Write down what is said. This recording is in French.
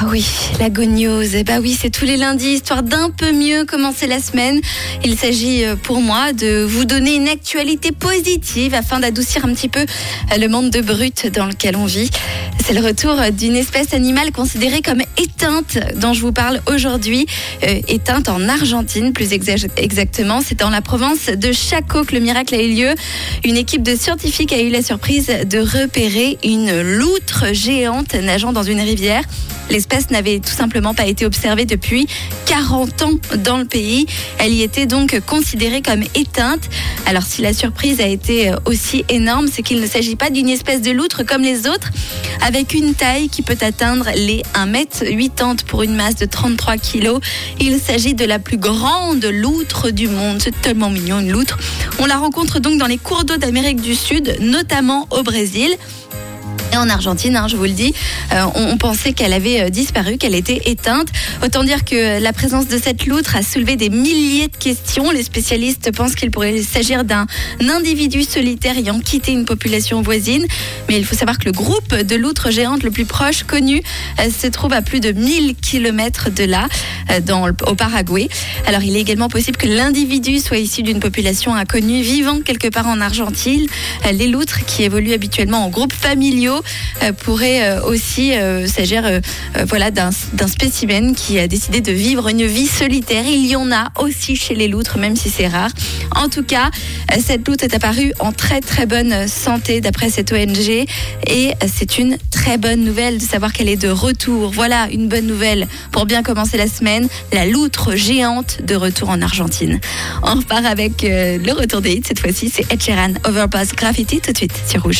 Ah oui, la Good News. Eh bah oui, c'est tous les lundis, histoire d'un peu mieux commencer la semaine. Il s'agit euh, pour moi de vous donner une actualité positive afin d'adoucir un petit peu euh, le monde de brut dans lequel on vit. C'est le retour d'une espèce animale considérée comme éteinte dont je vous parle aujourd'hui. Euh, éteinte en Argentine, plus exactement. C'est dans la province de Chaco que le miracle a eu lieu. Une équipe de scientifiques a eu la surprise de repérer une loutre géante nageant dans une rivière. L'espèce n'avait tout simplement pas été observée depuis 40 ans dans le pays. Elle y était donc considérée comme éteinte. Alors si la surprise a été aussi énorme, c'est qu'il ne s'agit pas d'une espèce de loutre comme les autres, une taille qui peut atteindre les 1m80 pour une masse de 33 kg. Il s'agit de la plus grande loutre du monde. C'est tellement mignon une loutre. On la rencontre donc dans les cours d'eau d'Amérique du Sud, notamment au Brésil en Argentine, hein, je vous le dis, euh, on, pensait qu'elle avait euh, disparu, qu'elle était éteinte. Autant dire que la présence de cette loutre a soulevé des milliers de questions. Les spécialistes pensent qu'il pourrait s'agir d'un individu solitaire ayant quitté une population voisine. Mais il faut savoir que le groupe de loutres géantes le plus proche connu euh, se trouve à plus de 1000 km de là, dans, au Paraguay. Alors il est également possible que l'individu soit issu d'une population inconnue vivant quelque part en Argentine. Les loutres qui évoluent habituellement en groupes familiaux pourrait euh, aussi euh, s'agir voilà, d'un spécimen qui a décidé de vivre une vie solitaire. Il y en a aussi chez les loutres, même si c'est rare. En tout cas, cette loutre est apparue en très très bonne santé d'après cette ONG et c'est une très bonne nouvelle de savoir qu'elle est de retour. Voilà une bonne nouvelle pour bien commencer la semaine. La loutre géante de retour en Argentine. On repart avec le retour des hits cette fois-ci. C'est Ed Overpass Graffiti tout de suite sur Rouge.